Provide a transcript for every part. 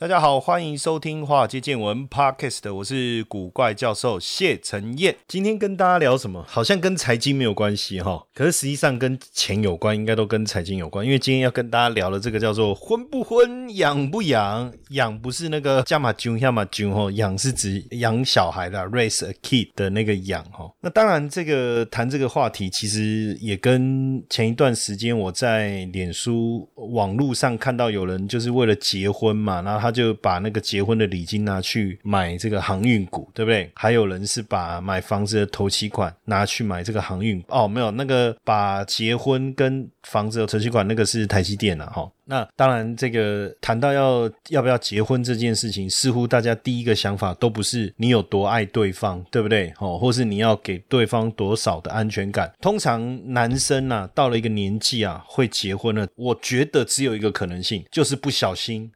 大家好，欢迎收听《华尔街见闻》Podcast，我是古怪教授谢承彦。今天跟大家聊什么？好像跟财经没有关系哈，可是实际上跟钱有关，应该都跟财经有关。因为今天要跟大家聊的这个叫做“婚不婚，养不养”。养不是那个加马军亚马军哈，养是指养小孩的 raise a kid 的那个养哈。那当然，这个谈这个话题，其实也跟前一段时间我在脸书网络上看到有人就是为了结婚嘛，然后他。就把那个结婚的礼金拿去买这个航运股，对不对？还有人是把买房子的头期款拿去买这个航运哦，没有那个把结婚跟房子的头期款那个是台积电了哈。那当然，这个谈到要要不要结婚这件事情，似乎大家第一个想法都不是你有多爱对方，对不对？哦，或是你要给对方多少的安全感。通常男生呐，到了一个年纪啊，会结婚了。我觉得只有一个可能性，就是不小心，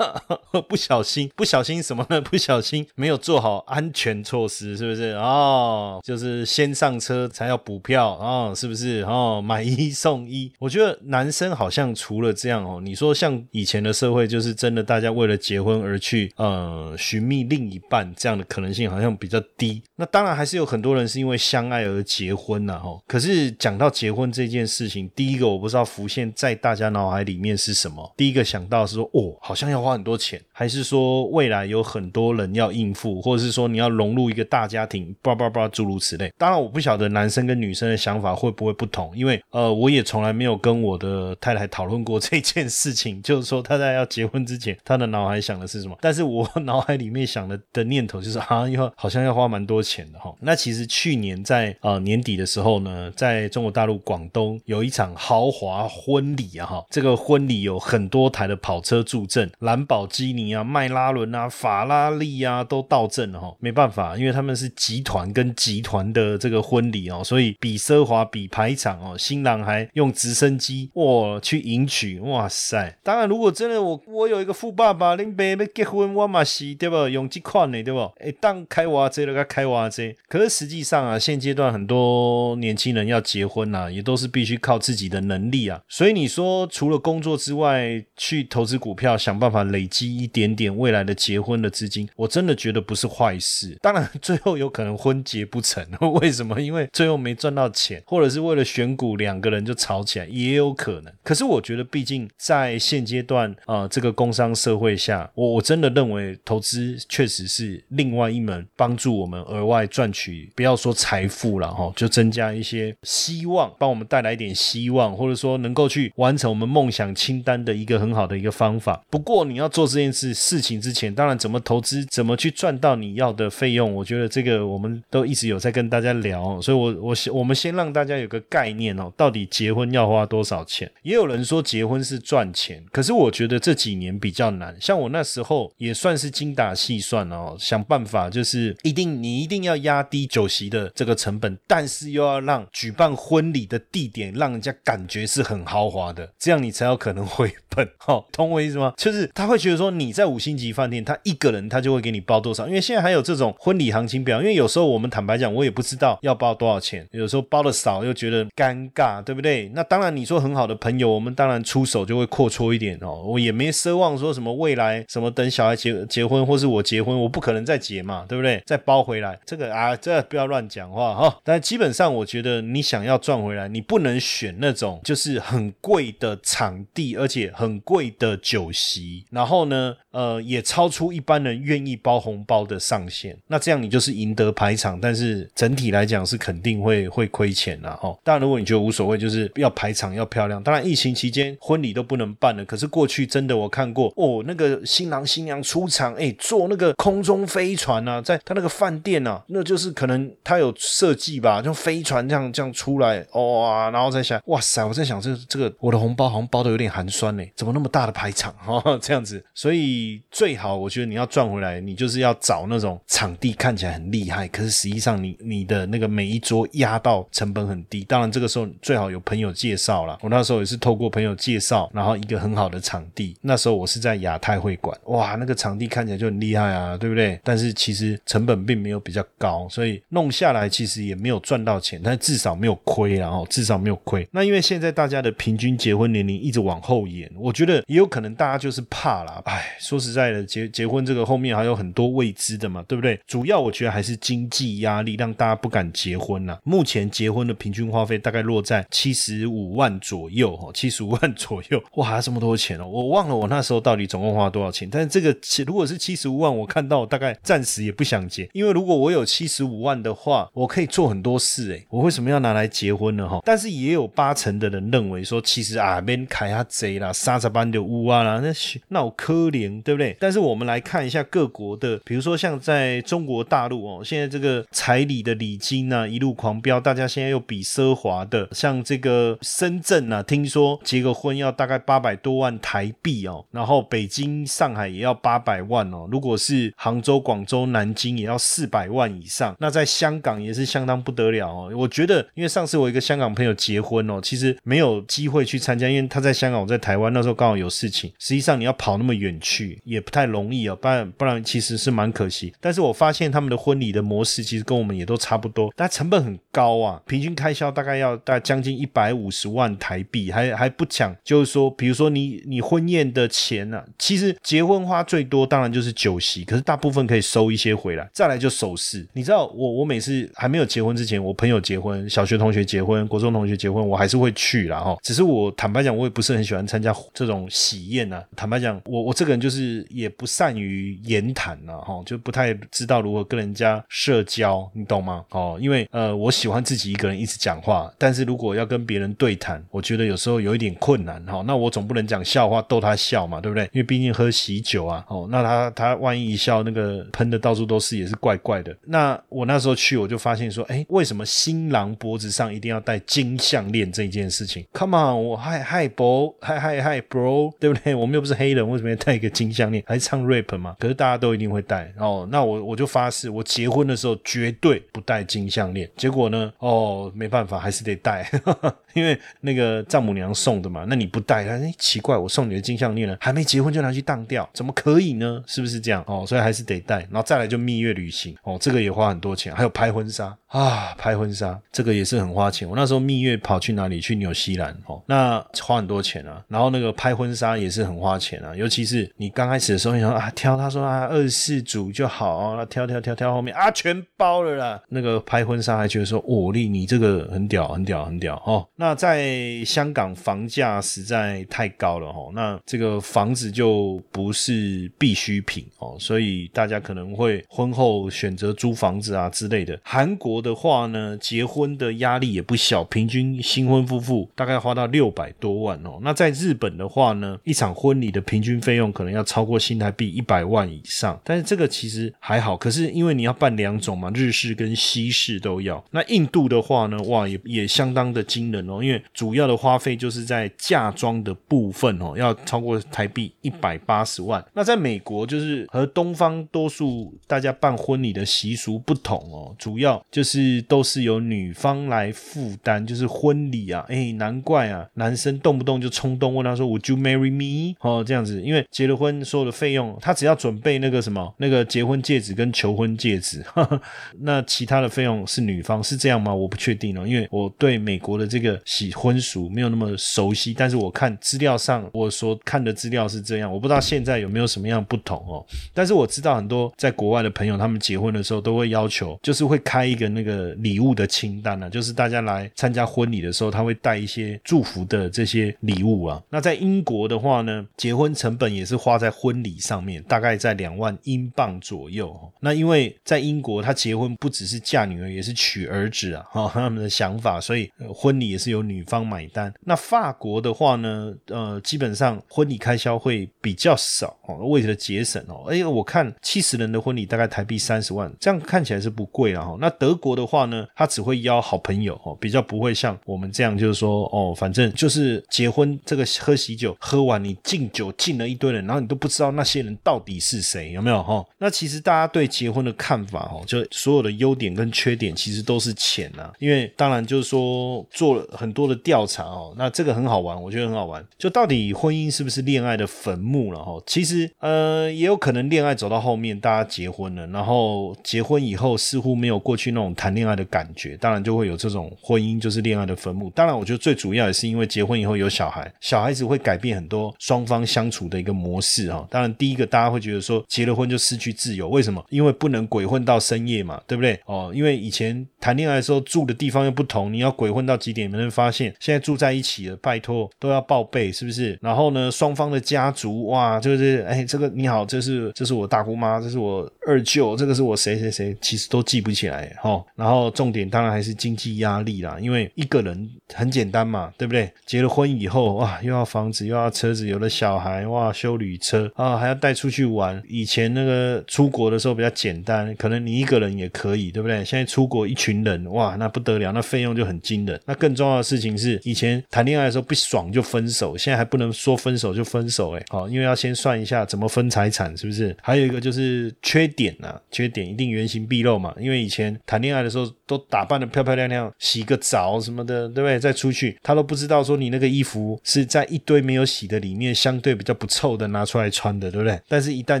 不小心，不小心什么呢？不小心没有做好安全措施，是不是？哦，就是先上车才要补票啊，是不是？哦，买一送一。我觉得男生好像除了这样哦。你说像以前的社会，就是真的大家为了结婚而去呃寻觅另一半，这样的可能性好像比较低。那当然还是有很多人是因为相爱而结婚呐，吼。可是讲到结婚这件事情，第一个我不知道浮现在大家脑海里面是什么。第一个想到是说，哦，好像要花很多钱，还是说未来有很多人要应付，或者是说你要融入一个大家庭，叭叭叭诸如此类。当然我不晓得男生跟女生的想法会不会不同，因为呃我也从来没有跟我的太太讨论过 这件。事情就是说，他在要结婚之前，他的脑海想的是什么？但是我 脑海里面想的的念头就是，啊，要好像要花蛮多钱的哈。那其实去年在呃年底的时候呢，在中国大陆广东有一场豪华婚礼啊哈，这个婚礼有很多台的跑车助阵，兰博基尼啊、迈拉伦啊、法拉利啊都到阵了哈。没办法，因为他们是集团跟集团的这个婚礼哦，所以比奢华、比排场哦，新郎还用直升机哇去迎娶哇。塞，当然，如果真的我我有一个富爸爸，恁爸要结婚，我嘛是对不？用这款的对不？哎，当开娃子了，个开娃子。可是实际上啊，现阶段很多年轻人要结婚呐，也都是必须靠自己的能力啊。所以你说，除了工作之外，去投资股票，想办法累积一点点未来的结婚的资金，我真的觉得不是坏事。当然，最后有可能婚结不成，为什么？因为最后没赚到钱，或者是为了选股，两个人就吵起来，也有可能。可是我觉得，毕竟在现阶段啊，这个工商社会下，我我真的认为投资确实是另外一门帮助我们额外赚取，不要说财富了哈，就增加一些希望，帮我们带来一点希望，或者说能够去完成我们梦想清单的一个很好的一个方法。不过你要做这件事事情之前，当然怎么投资，怎么去赚到你要的费用，我觉得这个我们都一直有在跟大家聊，所以我我我们先让大家有个概念哦，到底结婚要花多少钱？也有人说结婚是赚。钱，可是我觉得这几年比较难。像我那时候也算是精打细算哦，想办法就是一定你一定要压低酒席的这个成本，但是又要让举办婚礼的地点让人家感觉是很豪华的，这样你才有可能回本。哈，懂我意思吗？就是他会觉得说你在五星级饭店，他一个人他就会给你包多少，因为现在还有这种婚礼行情表。因为有时候我们坦白讲，我也不知道要包多少钱，有时候包的少又觉得尴尬，对不对？那当然你说很好的朋友，我们当然出手就会。阔绰一点哦，我也没奢望说什么未来什么等小孩结结婚或是我结婚，我不可能再结嘛，对不对？再包回来这个啊，这不要乱讲话哈。但基本上我觉得你想要赚回来，你不能选那种就是很贵的场地，而且很贵的酒席，然后呢。呃，也超出一般人愿意包红包的上限。那这样你就是赢得排场，但是整体来讲是肯定会会亏钱的哈。当然，如果你觉得无所谓，就是要排场要漂亮。当然，疫情期间婚礼都不能办了。可是过去真的我看过哦，那个新郎新娘出场，哎，坐那个空中飞船啊，在他那个饭店啊，那就是可能他有设计吧，就飞船这样这样出来，哇，然后再想，哇塞，我在想这这个我的红包好像包的有点寒酸呢，怎么那么大的排场哈，这样子，所以最好我觉得你要赚回来，你就是要找那种场地看起来很厉害，可是实际上你你的那个每一桌压到成本很低，当然这个时候最好有朋友介绍了，我那时候也是透过朋友介绍，然后一个很好的场地，那时候我是在亚太会馆，哇，那个场地看起来就很厉害啊，对不对？但是其实成本并没有比较高，所以弄下来其实也没有赚到钱，但至少没有亏，然后至少没有亏。那因为现在大家的平均结婚年龄一直往后延，我觉得也有可能大家就是怕了。哎，说实在的，结结婚这个后面还有很多未知的嘛，对不对？主要我觉得还是经济压力让大家不敢结婚呐。目前结婚的平均花费大概落在七十五万左右，哈，七十五万左右，哇，这么多钱哦！我忘了我那时候到底总共花多少钱。但是这个如果是七十五万，我看到大概暂时也不想结，因为如果我有七十五万的话，我可以做很多事，诶，我为什么要拿来结婚呢？哈，但是也有八成的人认为说，其实啊，边开下贼啦，沙子般的乌啊啦，那那我可怜，对不对？但是我们来看一下各国的，比如说像在中国大陆哦，现在这个彩礼的礼金呢一路狂飙，大家现在又比奢华的，像这个深圳啊，听说结个婚要大概八百多万台币哦，然后北京、上海也要八百万哦，如果是杭州、广州、南京也要四百万以上，那在香港也是相当不得了哦。我觉得，因为上次我一个香港朋友结婚哦，其实没有机会去参加，因为他在香港，我在台湾，那时候刚好有事情。实际上你要跑那么远去也不太容易哦，不然不然其实是蛮可惜。但是我发现他们的婚礼的模式其实跟我们也都差不多，但成本很高啊，平均开销大概要大概将近一百五十万台币，还还不讲，就是说，比如说你你婚宴的钱呢，其实结婚花最多当然就是酒席，可是大部分可以收一些回来，再来就首饰。你知道我我每次还没有结婚之前，我朋友结婚、小学同学结婚、国中同学结婚，我还是会去啦哈。只是我坦白讲，我也不是很喜欢参加这种喜宴啊。坦白讲，我我这个人就是是也不善于言谈呐哈，就不太知道如何跟人家社交，你懂吗？哦，因为呃，我喜欢自己一个人一直讲话，但是如果要跟别人对谈，我觉得有时候有一点困难哈。那我总不能讲笑话逗他笑嘛，对不对？因为毕竟喝喜酒啊，哦，那他他万一一笑，那个喷的到处都是，也是怪怪的。那我那时候去，我就发现说，哎，为什么新郎脖子上一定要戴金项链这一件事情？Come on，我嗨嗨 bro，嗨嗨嗨 bro，对不对？我们又不是黑人，为什么要戴一个金金项链？还唱 rap 嘛？可是大家都一定会戴哦。那我我就发誓，我结婚的时候绝对不戴金项链。结果呢，哦，没办法，还是得戴，因为那个丈母娘送的嘛。那你不戴，哎，奇怪，我送你的金项链呢，还没结婚就拿去当掉，怎么可以呢？是不是这样？哦，所以还是得戴。然后再来就蜜月旅行，哦，这个也花很多钱，还有拍婚纱。啊，拍婚纱这个也是很花钱。我那时候蜜月跑去哪里？去纽西兰哦，那花很多钱啊。然后那个拍婚纱也是很花钱啊，尤其是你刚开始的时候，你说啊挑，他说啊二十四组就好，那挑挑挑挑后面啊全包了啦。那个拍婚纱还觉得说，哦，丽你这个很屌，很屌，很屌哦。那在香港房价实在太高了哦，那这个房子就不是必需品哦，所以大家可能会婚后选择租房子啊之类的。韩国。的话呢，结婚的压力也不小，平均新婚夫妇大概花到六百多万哦。那在日本的话呢，一场婚礼的平均费用可能要超过新台币一百万以上。但是这个其实还好，可是因为你要办两种嘛，日式跟西式都要。那印度的话呢，哇，也也相当的惊人哦，因为主要的花费就是在嫁妆的部分哦，要超过台币一百八十万。那在美国就是和东方多数大家办婚礼的习俗不同哦，主要就是。都是由女方来负担，就是婚礼啊，哎，难怪啊，男生动不动就冲动问他说，Would you marry me？哦，这样子，因为结了婚所有的费用，他只要准备那个什么，那个结婚戒指跟求婚戒指，那其他的费用是女方，是这样吗？我不确定哦，因为我对美国的这个喜婚俗没有那么熟悉，但是我看资料上我所看的资料是这样，我不知道现在有没有什么样不同哦，但是我知道很多在国外的朋友，他们结婚的时候都会要求，就是会开一个那。个礼物的清单呢，就是大家来参加婚礼的时候，他会带一些祝福的这些礼物啊。那在英国的话呢，结婚成本也是花在在婚礼上面，大概在两万英镑左右。那因为在英国，他结婚不只是嫁女儿，也是娶儿子啊，哈，他们的想法，所以婚礼也是由女方买单。那法国的话呢，呃，基本上婚礼开销会比较少哦，为了节省哦。哎，我看七十人的婚礼大概台币三十万，这样看起来是不贵了哈。那德国的话呢，他只会邀好朋友哦，比较不会像我们这样，就是说哦，反正就是结婚这个喝喜酒，喝完你敬酒敬了一堆人，然后你都不知道那些人到底是谁，有没有哈？那其实大家对结婚的看法哦，就所有的优点跟缺点其实都是钱呐。因为当然就是说做了很多的调查哦，那这个很好玩，我觉得很好玩。就到底婚姻是不是恋爱的坟墓了哈？其实呃，也有可能恋爱走到后面，大家结婚了，然后结婚以后似乎没有过去那种谈恋爱的感觉，当然就会有这种婚姻就是恋爱的坟墓。当然，我觉得最主要也是因为结婚以后有小孩，小孩子会改变很多双方相处的一个模式是哈。当然，第一个大家会觉得说结了婚就失去自由，为什么？因为不能鬼混到深夜嘛，对不对？哦，因为以前谈恋爱的时候住的地方又不同，你要鬼混到几点没人发现？现在住在一起了，拜托都要报备，是不是？然后呢，双方的家族哇，就是哎，这个你好，这是这是我大姑妈，这是我二舅，这个是我谁谁谁，其实都记不起来哈。然后重点当然还是经济压力啦，因为一个人很简单嘛，对不对？结了婚以后哇，又要房子，又要车子，有了小孩哇，修旅车啊，还要带出去玩。以前那个出国的时候比较简单，可能你一个人也可以，对不对？现在出国一群人哇，那不得了，那费用就很惊人。那更重要的事情是，以前谈恋爱的时候不爽就分手，现在还不能说分手就分手，哎，好，因为要先算一下怎么分财产，是不是？还有一个就是缺点啊，缺点一定原形毕露嘛，因为以前谈恋爱的时候都打扮的漂漂亮亮，洗个澡什么的，对不对？再出去，他都不知道说你那个衣服是在一堆没有洗的里面，相对比较不臭的拿出出来穿的，对不对？但是，一旦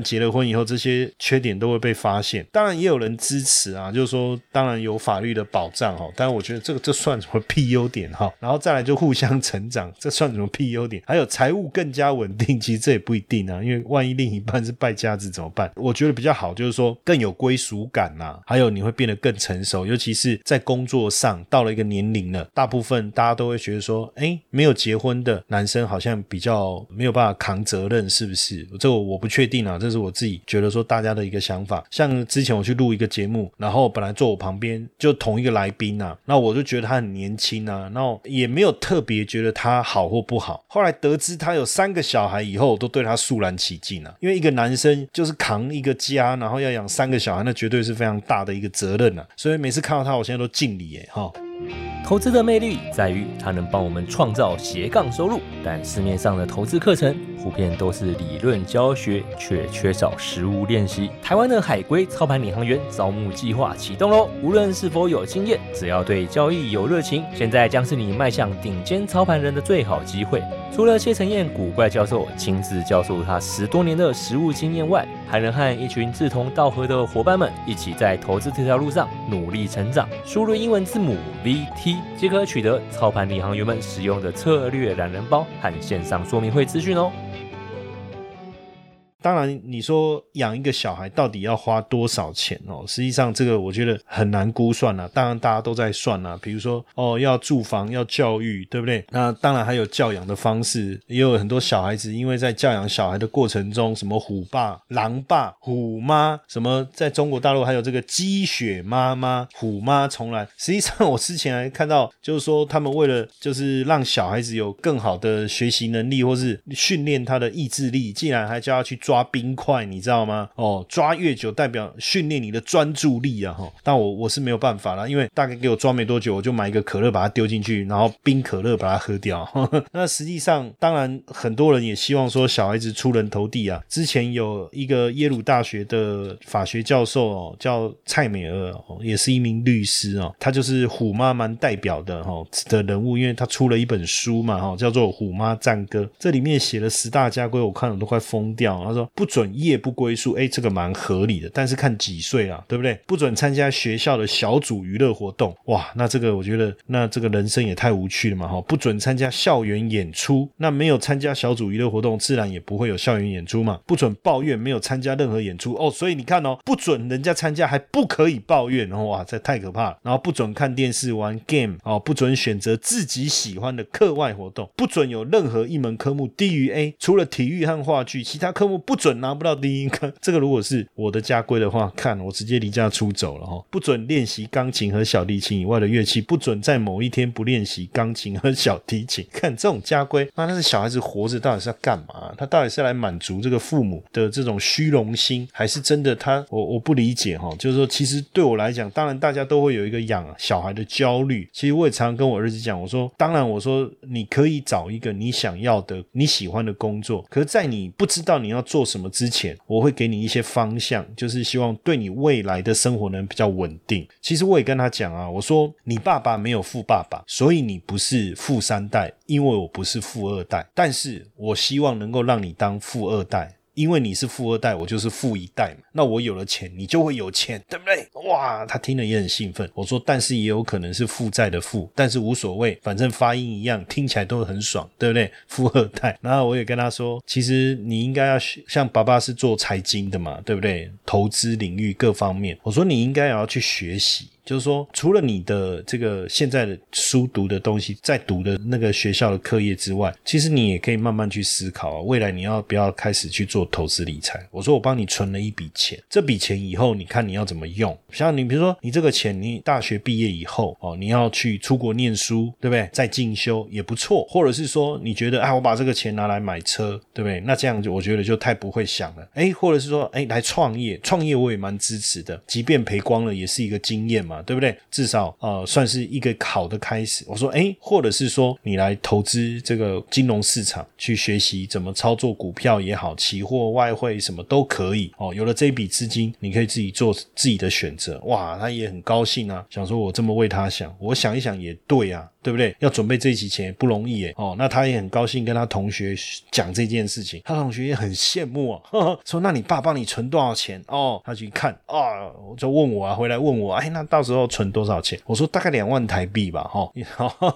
结了婚以后，这些缺点都会被发现。当然，也有人支持啊，就是说，当然有法律的保障哈。但是，我觉得这个这算什么屁优点哈？然后再来就互相成长，这算什么屁优点？还有财务更加稳定，其实这也不一定啊，因为万一另一半是败家子怎么办？我觉得比较好，就是说更有归属感呐。还有，你会变得更成熟，尤其是在工作上到了一个年龄了，大部分大家都会觉得说，哎，没有结婚的男生好像比较没有办法扛责任，是不是？这个我不确定啊，这是我自己觉得说大家的一个想法。像之前我去录一个节目，然后本来坐我旁边就同一个来宾啊，那我就觉得他很年轻啊，然后也没有特别觉得他好或不好。后来得知他有三个小孩以后，我都对他肃然起敬啊，因为一个男生就是扛一个家，然后要养三个小孩，那绝对是非常大的一个责任啊。所以每次看到他，我现在都敬礼耶，哈。投资的魅力在于它能帮我们创造斜杠收入，但市面上的投资课程普遍都是理论教学，却缺少实物练习。台湾的海归操盘领航员招募计划启动喽！无论是否有经验，只要对交易有热情，现在将是你迈向顶尖操盘人的最好机会。除了谢承燕古怪教授亲自教授他十多年的实务经验外，还能和一群志同道合的伙伴们一起在投资这条路上努力成长。输入英文字母 VT 即可取得操盘领航员们使用的策略懒人包和线上说明会资讯哦。当然，你说养一个小孩到底要花多少钱哦？实际上，这个我觉得很难估算啊。当然，大家都在算啊。比如说，哦，要住房，要教育，对不对？那当然还有教养的方式，也有很多小孩子，因为在教养小孩的过程中，什么虎爸、狼爸、虎妈，什么在中国大陆还有这个鸡血妈妈、虎妈从来。实际上，我之前还看到，就是说他们为了就是让小孩子有更好的学习能力，或是训练他的意志力，竟然还叫他去抓。抓冰块，你知道吗？哦，抓越久代表训练你的专注力啊！哈，但我我是没有办法了，因为大概给我抓没多久，我就买一个可乐把它丢进去，然后冰可乐把它喝掉。那实际上，当然很多人也希望说小孩子出人头地啊。之前有一个耶鲁大学的法学教授哦，叫蔡美儿哦，也是一名律师哦，他就是虎妈蛮代表的哈的人物，因为他出了一本书嘛哈，叫做《虎妈战歌》，这里面写了十大家规，我看了都快疯掉。他说。不准夜不归宿，哎，这个蛮合理的，但是看几岁啊，对不对？不准参加学校的小组娱乐活动，哇，那这个我觉得，那这个人生也太无趣了嘛，哈！不准参加校园演出，那没有参加小组娱乐活动，自然也不会有校园演出嘛。不准抱怨没有参加任何演出，哦，所以你看哦，不准人家参加，还不可以抱怨，然后哇，这太可怕了。然后不准看电视玩 game，哦，不准选择自己喜欢的课外活动，不准有任何一门科目低于 A，除了体育和话剧，其他科目不。不准拿不到第一。看这个，如果是我的家规的话，看我直接离家出走了哈。不准练习钢琴和小提琴以外的乐器，不准在某一天不练习钢琴和小提琴。看这种家规，那那是小孩子活着到底是要干嘛？他到底是来满足这个父母的这种虚荣心，还是真的他我我不理解哈。就是说，其实对我来讲，当然大家都会有一个养小孩的焦虑。其实我也常跟我儿子讲，我说，当然我说你可以找一个你想要的、你喜欢的工作，可是，在你不知道你要做什么之前，我会给你一些方向，就是希望对你未来的生活能比较稳定。其实我也跟他讲啊，我说你爸爸没有富爸爸，所以你不是富三代，因为我不是富二代，但是我希望能够让你当富二代。因为你是富二代，我就是富一代嘛。那我有了钱，你就会有钱，对不对？哇，他听了也很兴奋。我说，但是也有可能是负债的负，但是无所谓，反正发音一样，听起来都很爽，对不对？富二代。然后我也跟他说，其实你应该要像爸爸是做财经的嘛，对不对？投资领域各方面，我说你应该也要去学习。就是说，除了你的这个现在的书读的东西，在读的那个学校的课业之外，其实你也可以慢慢去思考啊，未来你要不要开始去做投资理财？我说我帮你存了一笔钱，这笔钱以后你看你要怎么用？像你比如说，你这个钱，你大学毕业以后哦，你要去出国念书，对不对？再进修也不错，或者是说你觉得啊，我把这个钱拿来买车，对不对？那这样就我觉得就太不会想了。哎，或者是说哎，来创业，创业我也蛮支持的，即便赔光了也是一个经验嘛。对不对？至少呃，算是一个好的开始。我说，哎，或者是说，你来投资这个金融市场，去学习怎么操作股票也好，期货、外汇什么都可以哦。有了这笔资金，你可以自己做自己的选择。哇，他也很高兴啊，想说我这么为他想，我想一想也对啊。对不对？要准备这一期钱不容易耶。哦，那他也很高兴跟他同学讲这件事情，他同学也很羡慕啊，呵 呵说那你爸帮你存多少钱？哦，他去看啊，就问我啊，回来问我，哎，那到时候存多少钱？我说大概两万台币吧，哈，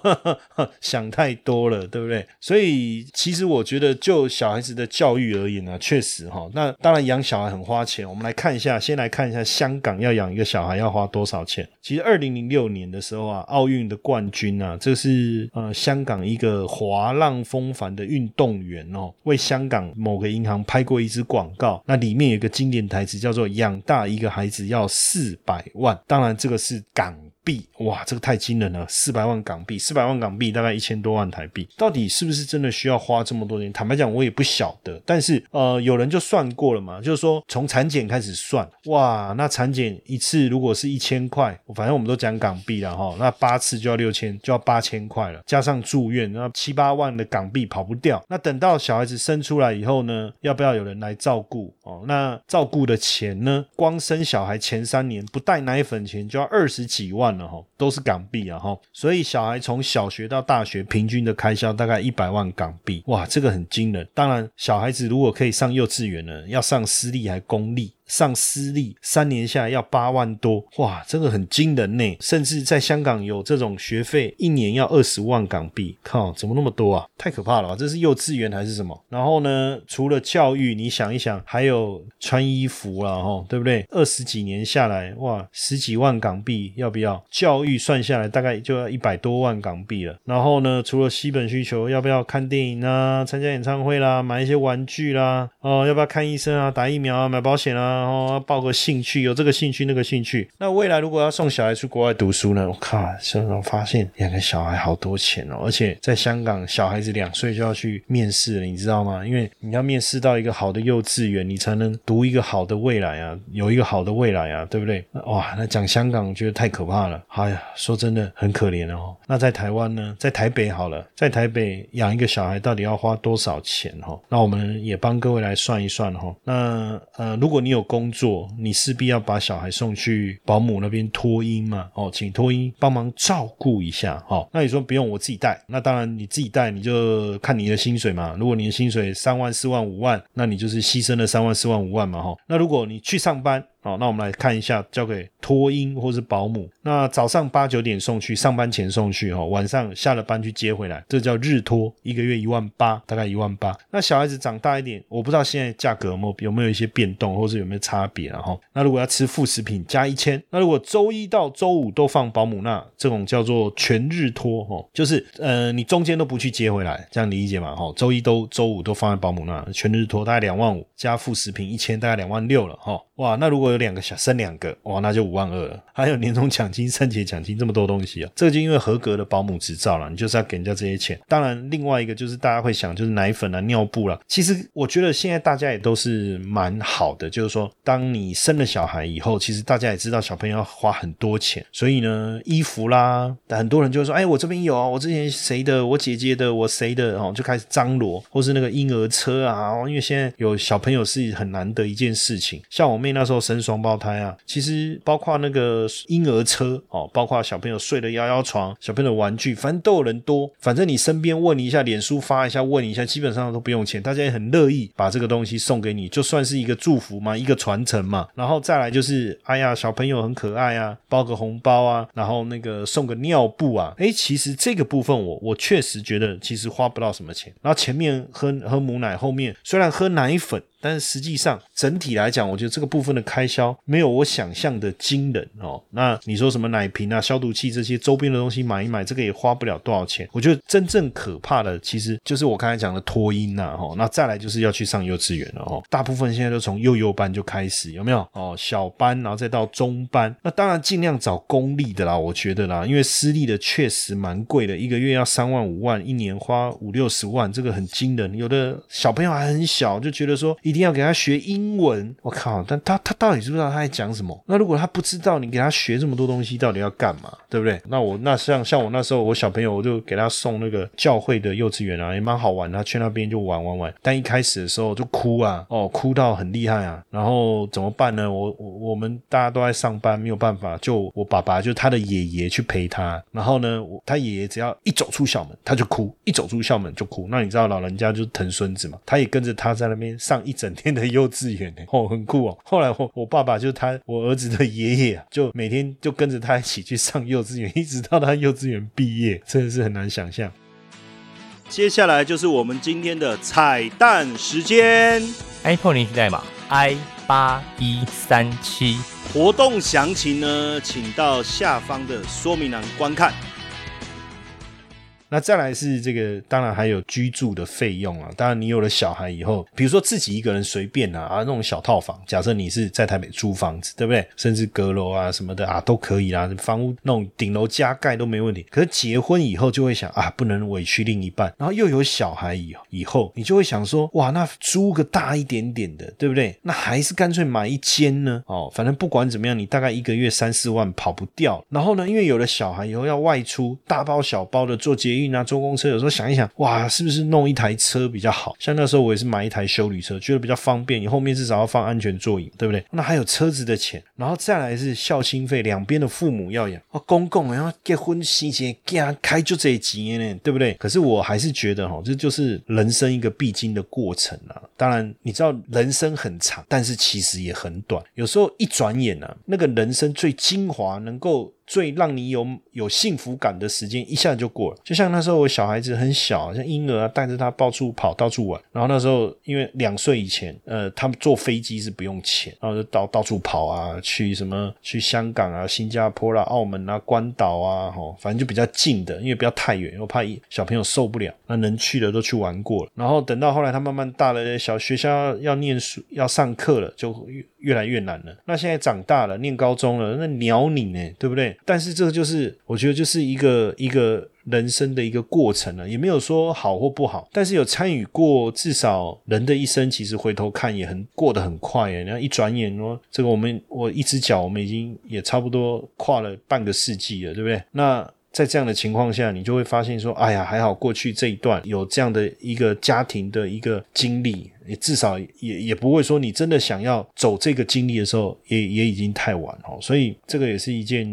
想太多了，对不对？所以其实我觉得就小孩子的教育而言呢，确实哈，那当然养小孩很花钱。我们来看一下，先来看一下香港要养一个小孩要花多少钱。其实二零零六年的时候啊，奥运的冠军啊。这是呃香港一个华浪风帆的运动员哦，为香港某个银行拍过一支广告，那里面有个经典台词叫做“养大一个孩子要四百万”，当然这个是港。币哇，这个太惊人了！四百万港币，四百万港币大概一千多万台币，到底是不是真的需要花这么多钱？坦白讲，我也不晓得。但是呃，有人就算过了嘛，就是说从产检开始算，哇，那产检一次如果是一千块，反正我们都讲港币了哈，那八次就要六千，就要八千块了，加上住院，那七八万的港币跑不掉。那等到小孩子生出来以后呢，要不要有人来照顾哦？那照顾的钱呢？光生小孩前三年不带奶粉钱就要二十几万。然后都是港币啊，哈，所以小孩从小学到大学平均的开销大概一百万港币，哇，这个很惊人。当然，小孩子如果可以上幼稚园呢，要上私立还公立？上私立三年下来要八万多，哇，这个很惊人呢。甚至在香港有这种学费，一年要二十万港币，靠，怎么那么多啊？太可怕了吧？这是幼稚园还是什么？然后呢，除了教育，你想一想，还有穿衣服了哈，对不对？二十几年下来，哇，十几万港币要不要？教育算下来大概就要一百多万港币了。然后呢，除了基本需求，要不要看电影啊？参加演唱会啦？买一些玩具啦？哦，要不要看医生啊？打疫苗啊？买保险啊？然后报个兴趣，有这个兴趣那个兴趣。那未来如果要送小孩去国外读书呢？我靠，现在发现养个小孩好多钱哦，而且在香港，小孩子两岁就要去面试了，你知道吗？因为你要面试到一个好的幼稚园，你才能读一个好的未来啊，有一个好的未来啊，对不对？哇，那讲香港，觉得太可怕了。哎呀，说真的很可怜哦。那在台湾呢？在台北好了，在台北养一个小孩到底要花多少钱？哈，那我们也帮各位来算一算哈。那呃，如果你有工作，你势必要把小孩送去保姆那边托婴嘛？哦，请托婴帮忙照顾一下。哦，那你说不用我自己带，那当然你自己带，你就看你的薪水嘛。如果你的薪水三万、四万、五万，那你就是牺牲了三万、四万、五万嘛。哈，那如果你去上班，好，那我们来看一下，交给托婴或是保姆。那早上八九点送去，上班前送去哈，晚上下了班去接回来，这叫日托，一个月一万八，大概一万八。那小孩子长大一点，我不知道现在价格有没有有没有一些变动，或是有没有差别然后，那如果要吃副食品加一千，那如果周一到周五都放保姆，那这种叫做全日托哈，就是呃你中间都不去接回来，这样理解嘛哈？周一都周五都放在保姆那，全日托大概两万五，加副食品一千，大概两万六了哈。哇，那如果有两个小生两个，哇，那就五万二了。还有年终奖金、春节奖金这么多东西啊，这个就因为合格的保姆执照了，你就是要给人家这些钱。当然，另外一个就是大家会想，就是奶粉啊、尿布了。其实我觉得现在大家也都是蛮好的，就是说，当你生了小孩以后，其实大家也知道小朋友要花很多钱，所以呢，衣服啦，很多人就会说，哎，我这边有啊，我之前谁的，我姐姐的，我谁的哦，就开始张罗，或是那个婴儿车啊，因为现在有小朋友是很难得一件事情，像我妹。那时候生双胞胎啊，其实包括那个婴儿车哦，包括小朋友睡的摇摇床、小朋友的玩具，反正都有人多。反正你身边问一下，脸书发一下问一下，基本上都不用钱，大家也很乐意把这个东西送给你，就算是一个祝福嘛，一个传承嘛。然后再来就是，哎呀，小朋友很可爱啊，包个红包啊，然后那个送个尿布啊，哎，其实这个部分我我确实觉得其实花不到什么钱。然后前面喝喝母奶，后面虽然喝奶粉。但是实际上，整体来讲，我觉得这个部分的开销没有我想象的惊人哦。那你说什么奶瓶啊、消毒器这些周边的东西买一买，这个也花不了多少钱。我觉得真正可怕的，其实就是我刚才讲的脱音呐，哈。那再来就是要去上幼稚园了，哈。大部分现在都从幼幼班就开始，有没有？哦，小班，然后再到中班。那当然尽量找公立的啦，我觉得啦，因为私立的确实蛮贵的，一个月要三万五万，一年花五六十万，这个很惊人。有的小朋友还很小，就觉得说。一定要给他学英文，我靠！但他他到底知不知道他在讲什么？那如果他不知道，你给他学这么多东西，到底要干嘛？对不对？那我那像像我那时候，我小朋友我就给他送那个教会的幼稚园啊，也蛮好玩。他去那边就玩玩玩，但一开始的时候就哭啊，哦，哭到很厉害啊。然后怎么办呢？我我我们大家都在上班，没有办法，就我爸爸就他的爷爷去陪他。然后呢，他爷爷只要一走出校门，他就哭，一走出校门就哭。那你知道老人家就疼孙子嘛？他也跟着他在那边上一。整天的幼稚园呢，哦，很酷哦。后来我我爸爸就他我儿子的爷爷啊，就每天就跟着他一起去上幼稚园，一直到他幼稚园毕业，真的是很难想象。接下来就是我们今天的彩蛋时间，iPhone 领取代码 i 八一三七，活动详情呢，请到下方的说明栏观看。那再来是这个，当然还有居住的费用啊。当然，你有了小孩以后，比如说自己一个人随便啊，啊那种小套房，假设你是在台北租房子，对不对？甚至阁楼啊什么的啊都可以啦，房屋那种顶楼加盖都没问题。可是结婚以后就会想啊，不能委屈另一半，然后又有小孩以以后，你就会想说，哇，那租个大一点点的，对不对？那还是干脆买一间呢？哦，反正不管怎么样，你大概一个月三四万跑不掉。然后呢，因为有了小孩以后要外出，大包小包的做捷运啊，坐公车，有时候想一想，哇，是不是弄一台车比较好？像那时候我也是买一台修理车，觉得比较方便，你后面至少要放安全座椅，对不对？那还有车子的钱，然后再来是孝心费，两边的父母要养，哦，公公然后结婚喜结，给他开就这几年呢，对不对？可是我还是觉得哈，这就是人生一个必经的过程啊。当然，你知道人生很长，但是其实也很短，有时候一转眼呢，那个人生最精华能够。最让你有有幸福感的时间一下就过了，就像那时候我小孩子很小，像婴儿啊，带着他到处跑，到处玩。然后那时候因为两岁以前，呃，他们坐飞机是不用钱，然后就到到处跑啊，去什么去香港啊、新加坡啦、澳门啊、关岛啊，吼，反正就比较近的，因为不要太远，我怕小朋友受不了。那能去的都去玩过了。然后等到后来他慢慢大了，小学校要念书要上课了，就越越来越难了。那现在长大了，念高中了，那鸟你呢，对不对？但是这个就是，我觉得就是一个一个人生的一个过程了，也没有说好或不好。但是有参与过，至少人的一生其实回头看也很过得很快耶。然后一转眼哦，这个我们我一只脚，我们已经也差不多跨了半个世纪了，对不对？那在这样的情况下，你就会发现说，哎呀，还好过去这一段有这样的一个家庭的一个经历。也至少也也不会说你真的想要走这个经历的时候，也也已经太晚哦。所以这个也是一件。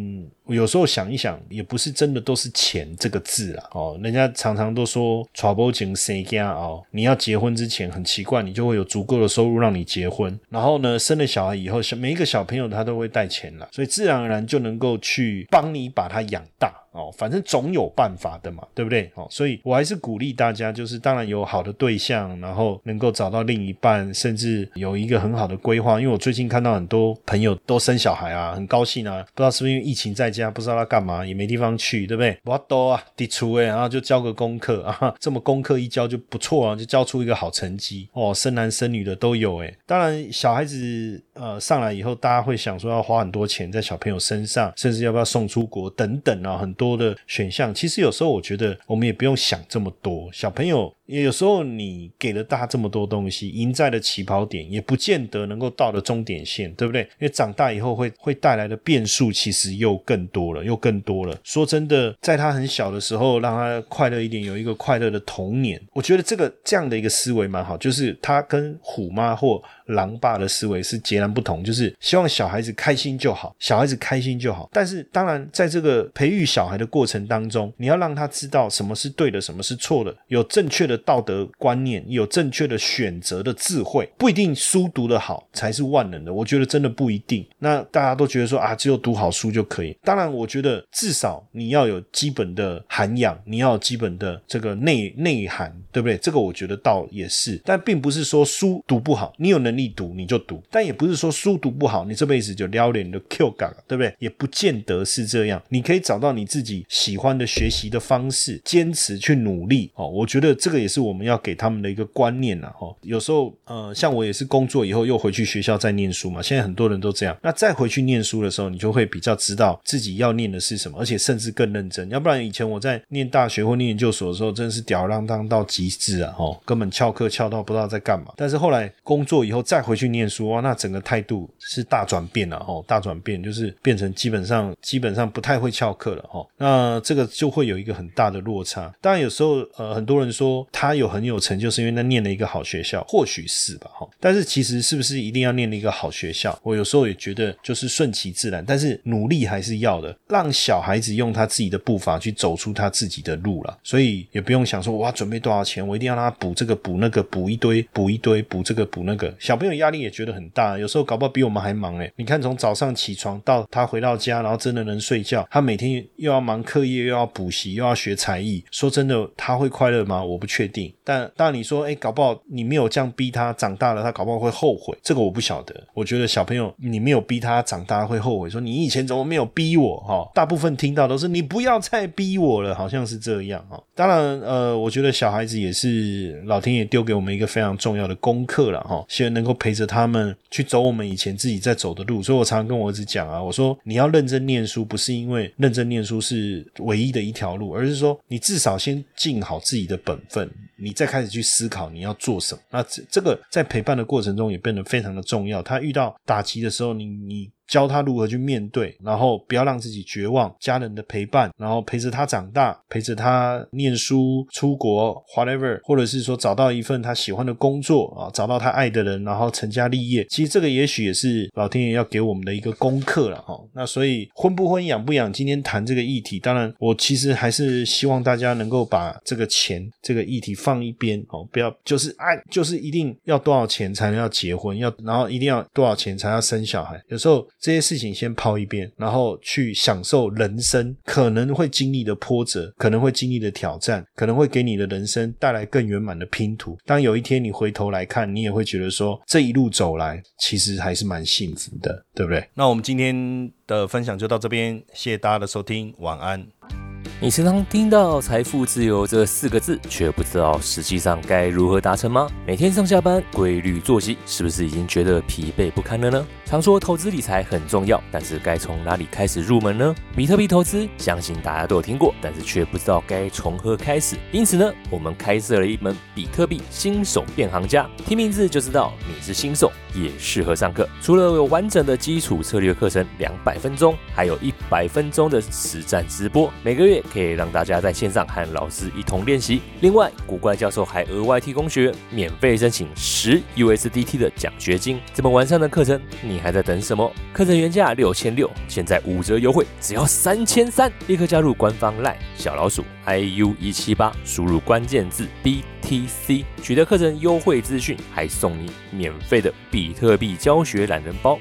有时候想一想，也不是真的都是钱这个字啊，哦，人家常常都说 trouble 钱谁家哦，你要结婚之前很奇怪，你就会有足够的收入让你结婚，然后呢，生了小孩以后，每一个小朋友他都会带钱了，所以自然而然就能够去帮你把他养大。哦，反正总有办法的嘛，对不对？哦，所以我还是鼓励大家，就是当然有好的对象，然后能够找到另一半，甚至有一个很好的规划。因为我最近看到很多朋友都生小孩啊，很高兴啊，不知道是不是因为疫情在家，不知道他干嘛，也没地方去，对不对？我多啊，抵出哎，然后就交个功课啊，这么功课一交就不错啊，就交出一个好成绩哦，生男生女的都有哎。当然小孩子呃上来以后，大家会想说要花很多钱在小朋友身上，甚至要不要送出国等等啊，很多。的选项，其实有时候我觉得我们也不用想这么多。小朋友有时候你给了大这么多东西，赢在了起跑点，也不见得能够到了终点线，对不对？因为长大以后会会带来的变数其实又更多了，又更多了。说真的，在他很小的时候，让他快乐一点，有一个快乐的童年，我觉得这个这样的一个思维蛮好。就是他跟虎妈或狼爸的思维是截然不同，就是希望小孩子开心就好，小孩子开心就好。但是当然，在这个培育小孩。的过程当中，你要让他知道什么是对的，什么是错的，有正确的道德观念，有正确的选择的智慧，不一定书读得好才是万能的。我觉得真的不一定。那大家都觉得说啊，只有读好书就可以。当然，我觉得至少你要有基本的涵养，你要有基本的这个内内涵，对不对？这个我觉得倒也是。但并不是说书读不好，你有能力读你就读；但也不是说书读不好，你这辈子就撩脸的 Q 感，对不对？也不见得是这样。你可以找到你自己。喜欢的学习的方式，坚持去努力哦。我觉得这个也是我们要给他们的一个观念啊。哦，有时候呃，像我也是工作以后又回去学校再念书嘛。现在很多人都这样。那再回去念书的时候，你就会比较知道自己要念的是什么，而且甚至更认真。要不然以前我在念大学或念研究所的时候，真的是吊儿郎当到极致啊！哦，根本翘课翘到不知道在干嘛。但是后来工作以后再回去念书哇，那整个态度是大转变了哦，大转变就是变成基本上基本上不太会翘课了哈。那这个就会有一个很大的落差。当然，有时候呃，很多人说他有很有成就，是因为他念了一个好学校，或许是吧，哈。但是其实是不是一定要念了一个好学校？我有时候也觉得就是顺其自然，但是努力还是要的，让小孩子用他自己的步伐去走出他自己的路了。所以也不用想说我要准备多少钱，我一定要让他补这个补那个，补一堆补一堆补这个补那个。小小朋友压力也觉得很大，有时候搞不好比我们还忙诶。你看从早上起床到他回到家，然后真的能睡觉，他每天又要忙课。业又要补习，又要学才艺，说真的，他会快乐吗？我不确定。但当然，你说，哎，搞不好你没有这样逼他，长大了他搞不好会后悔。这个我不晓得。我觉得小朋友，你没有逼他长大会后悔，说你以前怎么没有逼我？哈，大部分听到都是你不要再逼我了，好像是这样。哈，当然，呃，我觉得小孩子也是老天爷丢给我们一个非常重要的功课了。哈，希望能能够陪着他们去走我们以前自己在走的路。所以我常常跟我儿子讲啊，我说你要认真念书，不是因为认真念书是。唯一的一条路，而是说你至少先尽好自己的本分，你再开始去思考你要做什么。那这这个在陪伴的过程中也变得非常的重要。他遇到打击的时候，你你。教他如何去面对，然后不要让自己绝望。家人的陪伴，然后陪着他长大，陪着他念书、出国，whatever，或者是说找到一份他喜欢的工作啊，找到他爱的人，然后成家立业。其实这个也许也是老天爷要给我们的一个功课了哈。那所以婚不婚、养不养，今天谈这个议题，当然我其实还是希望大家能够把这个钱这个议题放一边哦，不要就是爱，就是一定要多少钱才能要结婚，要然后一定要多少钱才要生小孩，有时候。这些事情先抛一遍，然后去享受人生可能会经历的波折，可能会经历的挑战，可能会给你的人生带来更圆满的拼图。当有一天你回头来看，你也会觉得说，这一路走来其实还是蛮幸福的，对不对？那我们今天的分享就到这边，谢谢大家的收听，晚安。你时常听到“财富自由”这四个字，却不知道实际上该如何达成吗？每天上下班规律作息，是不是已经觉得疲惫不堪了呢？常说投资理财很重要，但是该从哪里开始入门呢？比特币投资，相信大家都有听过，但是却不知道该从何开始。因此呢，我们开设了一门比特币新手变行家，听名字就知道你是新手。也适合上课。除了有完整的基础策略课程两百分钟，还有一百分钟的实战直播，每个月可以让大家在线上和老师一同练习。另外，古怪教授还额外提供学员免费申请十 USDT 的奖学金。这么完善的课程，你还在等什么？课程原价六千六，现在五折优惠，只要三千三，立刻加入官方 LINE 小老鼠 iu 一七八，输入关键字 B T C 取得课程优惠资讯，还送你免费的比特币教学懒人包。